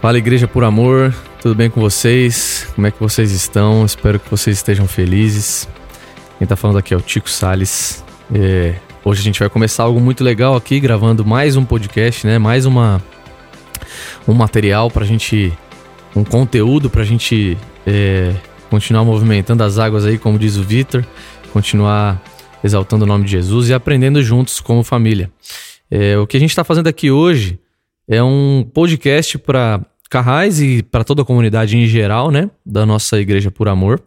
Fala Igreja por Amor, tudo bem com vocês? Como é que vocês estão? Espero que vocês estejam felizes. Quem tá falando aqui é o Tico Sales. É, hoje a gente vai começar algo muito legal aqui, gravando mais um podcast, né? Mais uma um material pra gente, um conteúdo pra gente é, continuar movimentando as águas aí, como diz o Vitor, continuar exaltando o nome de Jesus e aprendendo juntos como família. É, o que a gente está fazendo aqui hoje é um podcast para Carrais e para toda a comunidade em geral, né? Da nossa Igreja por Amor.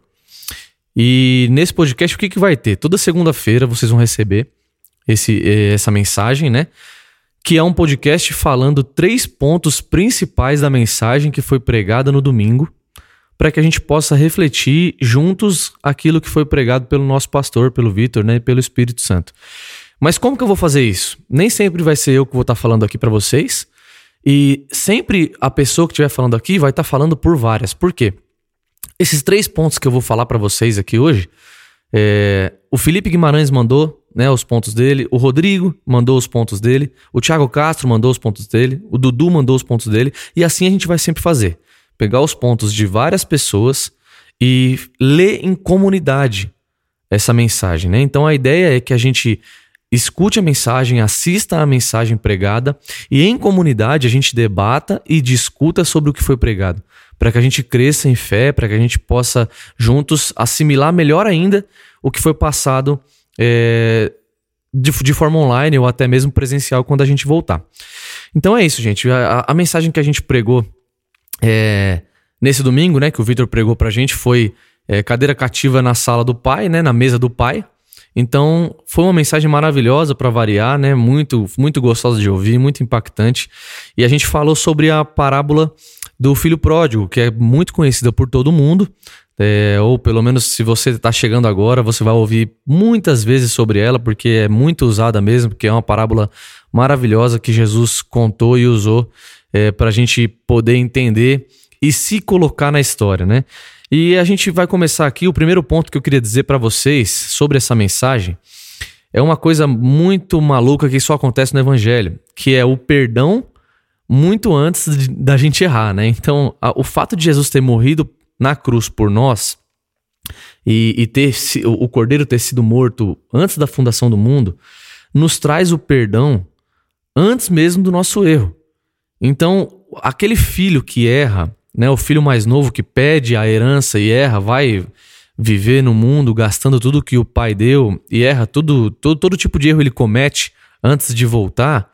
E nesse podcast, o que, que vai ter? Toda segunda-feira vocês vão receber esse, eh, essa mensagem, né? Que é um podcast falando três pontos principais da mensagem que foi pregada no domingo, para que a gente possa refletir juntos aquilo que foi pregado pelo nosso pastor, pelo Vitor, né? E pelo Espírito Santo. Mas como que eu vou fazer isso? Nem sempre vai ser eu que vou estar falando aqui para vocês. E sempre a pessoa que estiver falando aqui vai estar falando por várias. Por quê? Esses três pontos que eu vou falar para vocês aqui hoje, é, o Felipe Guimarães mandou né, os pontos dele, o Rodrigo mandou os pontos dele, o Thiago Castro mandou os pontos dele, o Dudu mandou os pontos dele, e assim a gente vai sempre fazer. Pegar os pontos de várias pessoas e ler em comunidade essa mensagem, né? Então a ideia é que a gente escute a mensagem, assista a mensagem pregada e em comunidade a gente debata e discuta sobre o que foi pregado, para que a gente cresça em fé, para que a gente possa juntos assimilar melhor ainda o que foi passado é, de, de, forma online ou até mesmo presencial quando a gente voltar. Então é isso, gente. A, a mensagem que a gente pregou é, nesse domingo, né, que o Vitor pregou pra gente foi é, cadeira cativa na sala do pai, né, na mesa do pai. Então, foi uma mensagem maravilhosa para variar, né? Muito, muito gostosa de ouvir, muito impactante. E a gente falou sobre a parábola do filho pródigo, que é muito conhecida por todo mundo. É, ou pelo menos se você está chegando agora, você vai ouvir muitas vezes sobre ela, porque é muito usada mesmo, porque é uma parábola maravilhosa que Jesus contou e usou é, para a gente poder entender e se colocar na história, né? E a gente vai começar aqui. O primeiro ponto que eu queria dizer para vocês sobre essa mensagem é uma coisa muito maluca que só acontece no Evangelho, que é o perdão muito antes de, da gente errar, né? Então, a, o fato de Jesus ter morrido na cruz por nós e, e ter o Cordeiro ter sido morto antes da fundação do mundo nos traz o perdão antes mesmo do nosso erro. Então, aquele filho que erra, né? O filho mais novo que pede a herança e erra, vai viver no mundo gastando tudo que o pai deu e erra tudo, todo, todo tipo de erro ele comete antes de voltar.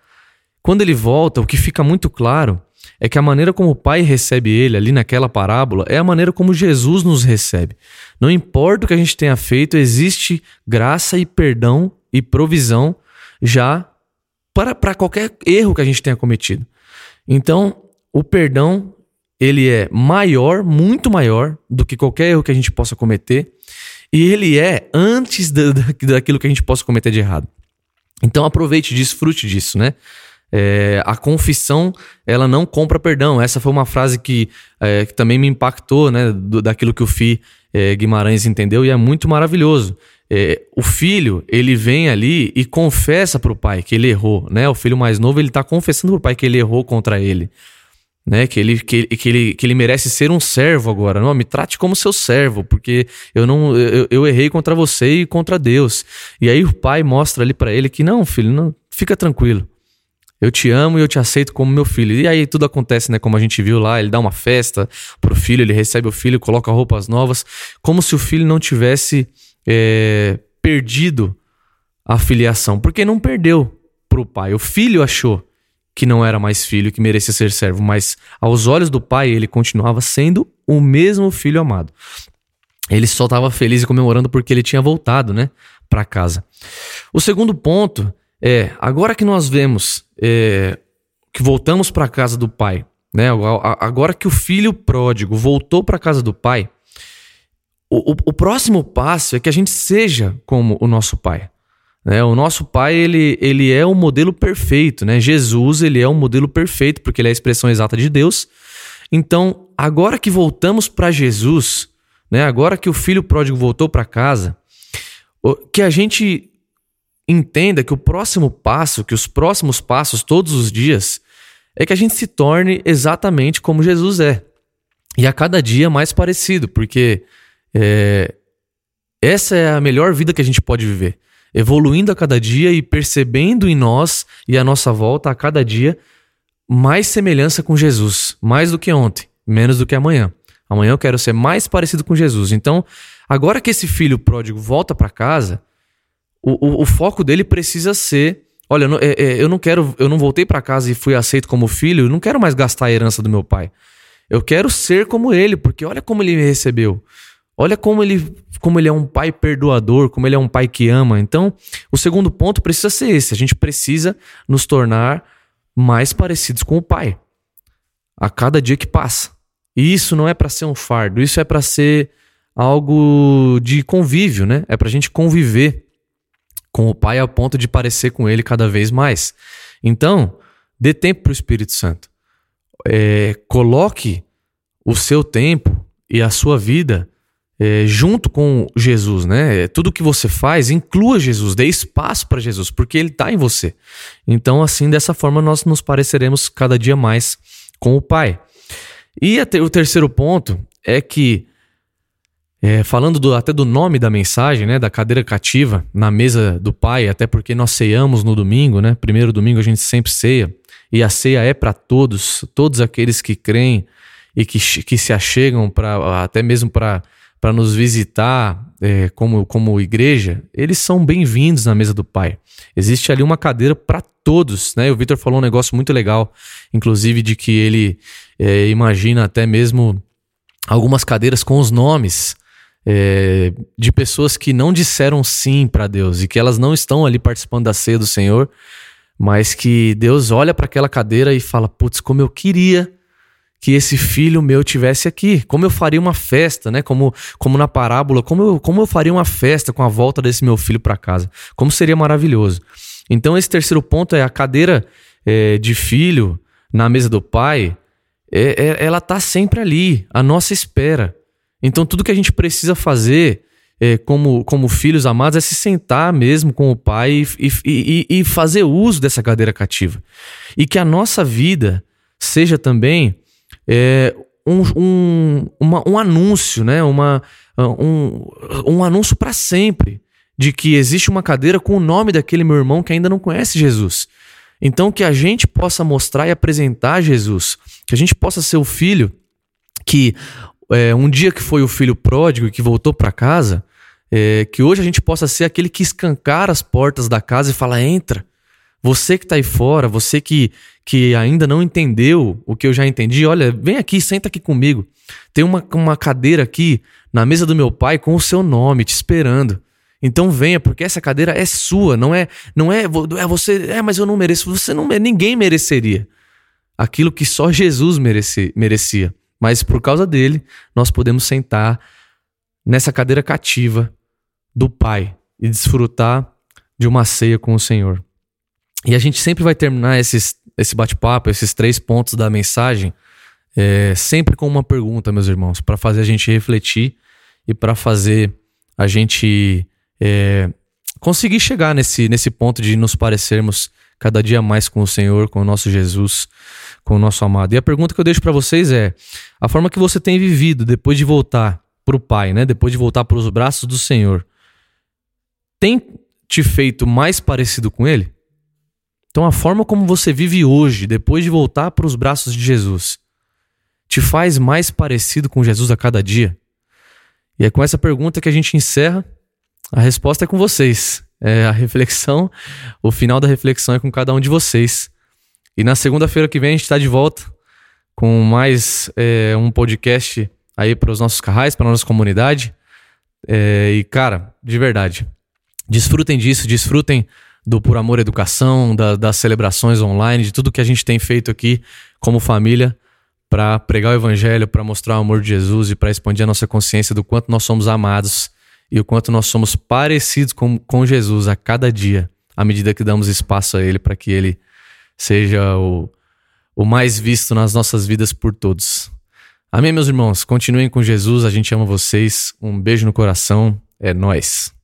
Quando ele volta, o que fica muito claro é que a maneira como o pai recebe ele ali naquela parábola é a maneira como Jesus nos recebe. Não importa o que a gente tenha feito, existe graça e perdão e provisão já para, para qualquer erro que a gente tenha cometido. Então, o perdão ele é maior, muito maior do que qualquer erro que a gente possa cometer, e ele é antes da, daquilo que a gente possa cometer de errado. Então aproveite, desfrute disso, né? É, a confissão ela não compra perdão. Essa foi uma frase que, é, que também me impactou, né? Do, daquilo que o Fi é, Guimarães entendeu e é muito maravilhoso. É, o filho ele vem ali e confessa para o pai que ele errou, né? O filho mais novo ele está confessando para o pai que ele errou contra ele né? Que ele, que, que, ele, que ele merece ser um servo agora. Não, me trate como seu servo, porque eu não eu, eu errei contra você e contra Deus. E aí o pai mostra ali para ele que não, filho, não, fica tranquilo. Eu te amo e eu te aceito como meu filho. E aí tudo acontece, né? Como a gente viu lá, ele dá uma festa pro filho, ele recebe o filho, coloca roupas novas, como se o filho não tivesse é, perdido a filiação, porque não perdeu pro pai. O filho achou que não era mais filho, que merecia ser servo, mas aos olhos do pai ele continuava sendo o mesmo filho amado. Ele só estava feliz e comemorando porque ele tinha voltado, né, para casa. O segundo ponto é agora que nós vemos é, que voltamos para casa do pai, né, agora que o filho pródigo voltou para casa do pai, o, o, o próximo passo é que a gente seja como o nosso pai. Né? O nosso pai, ele, ele é o modelo perfeito, né? Jesus, ele é o modelo perfeito, porque ele é a expressão exata de Deus. Então, agora que voltamos para Jesus, né? agora que o filho pródigo voltou para casa, que a gente entenda que o próximo passo, que os próximos passos todos os dias, é que a gente se torne exatamente como Jesus é. E a cada dia mais parecido, porque é, essa é a melhor vida que a gente pode viver. Evoluindo a cada dia e percebendo em nós e à nossa volta a cada dia mais semelhança com Jesus, mais do que ontem, menos do que amanhã. Amanhã eu quero ser mais parecido com Jesus. Então, agora que esse filho pródigo volta para casa, o, o, o, foco dele precisa ser: olha, eu não, é, é, eu não quero, eu não voltei para casa e fui aceito como filho, eu não quero mais gastar a herança do meu pai. Eu quero ser como ele, porque olha como ele me recebeu. Olha como ele, como ele é um pai perdoador, como ele é um pai que ama. Então, o segundo ponto precisa ser esse: a gente precisa nos tornar mais parecidos com o pai a cada dia que passa. E isso não é para ser um fardo, isso é para ser algo de convívio, né? É para a gente conviver com o pai a ponto de parecer com ele cada vez mais. Então, dê tempo para o Espírito Santo. É, coloque o seu tempo e a sua vida é, junto com Jesus, né? Tudo que você faz, inclua Jesus, dê espaço para Jesus, porque Ele está em você. Então, assim, dessa forma, nós nos pareceremos cada dia mais com o Pai. E ter, o terceiro ponto é que, é, falando do, até do nome da mensagem, né? Da cadeira cativa na mesa do Pai, até porque nós ceiamos no domingo, né? Primeiro domingo a gente sempre ceia, e a ceia é para todos, todos aqueles que creem e que, que se achegam para até mesmo para para nos visitar é, como, como igreja, eles são bem-vindos na mesa do Pai. Existe ali uma cadeira para todos, né? O Vitor falou um negócio muito legal, inclusive de que ele é, imagina até mesmo algumas cadeiras com os nomes é, de pessoas que não disseram sim para Deus e que elas não estão ali participando da ceia do Senhor, mas que Deus olha para aquela cadeira e fala: Putz, como eu queria que esse filho meu tivesse aqui. Como eu faria uma festa, né? Como, como na parábola, como eu, como eu faria uma festa com a volta desse meu filho para casa. Como seria maravilhoso. Então, esse terceiro ponto é a cadeira é, de filho na mesa do pai. É, é, ela tá sempre ali, à nossa espera. Então, tudo que a gente precisa fazer é, como, como filhos amados é se sentar mesmo com o pai e, e, e, e fazer uso dessa cadeira cativa. E que a nossa vida seja também é, um, um, uma, um anúncio, né? uma, um, um anúncio para sempre de que existe uma cadeira com o nome daquele meu irmão que ainda não conhece Jesus. Então, que a gente possa mostrar e apresentar Jesus, que a gente possa ser o filho que é, um dia que foi o filho pródigo e que voltou para casa, é, que hoje a gente possa ser aquele que escancar as portas da casa e fala: entra, você que está aí fora, você que, que ainda não entendeu o que eu já entendi, olha, vem aqui, senta aqui comigo. Tem uma, uma cadeira aqui na mesa do meu pai com o seu nome te esperando. Então venha, porque essa cadeira é sua, não é, não é, é você, é, mas eu não mereço, você não, ninguém mereceria aquilo que só Jesus mereci, merecia. Mas por causa dele, nós podemos sentar nessa cadeira cativa do Pai e desfrutar de uma ceia com o Senhor. E a gente sempre vai terminar esses, esse bate-papo, esses três pontos da mensagem, é, sempre com uma pergunta, meus irmãos, para fazer a gente refletir e para fazer a gente é, conseguir chegar nesse, nesse ponto de nos parecermos cada dia mais com o Senhor, com o nosso Jesus, com o nosso amado. E a pergunta que eu deixo para vocês é: a forma que você tem vivido depois de voltar para o Pai, né? Depois de voltar para os braços do Senhor, tem te feito mais parecido com Ele? Então, a forma como você vive hoje, depois de voltar para os braços de Jesus, te faz mais parecido com Jesus a cada dia? E é com essa pergunta que a gente encerra. A resposta é com vocês. É a reflexão, o final da reflexão é com cada um de vocês. E na segunda-feira que vem a gente está de volta com mais é, um podcast aí para os nossos carrais, para nossa comunidade. É, e, cara, de verdade, desfrutem disso, desfrutem do Por Amor Educação, da, das celebrações online, de tudo que a gente tem feito aqui como família para pregar o Evangelho, para mostrar o amor de Jesus e para expandir a nossa consciência do quanto nós somos amados e o quanto nós somos parecidos com, com Jesus a cada dia, à medida que damos espaço a Ele para que Ele seja o, o mais visto nas nossas vidas por todos. Amém, meus irmãos? Continuem com Jesus, a gente ama vocês. Um beijo no coração, é nós.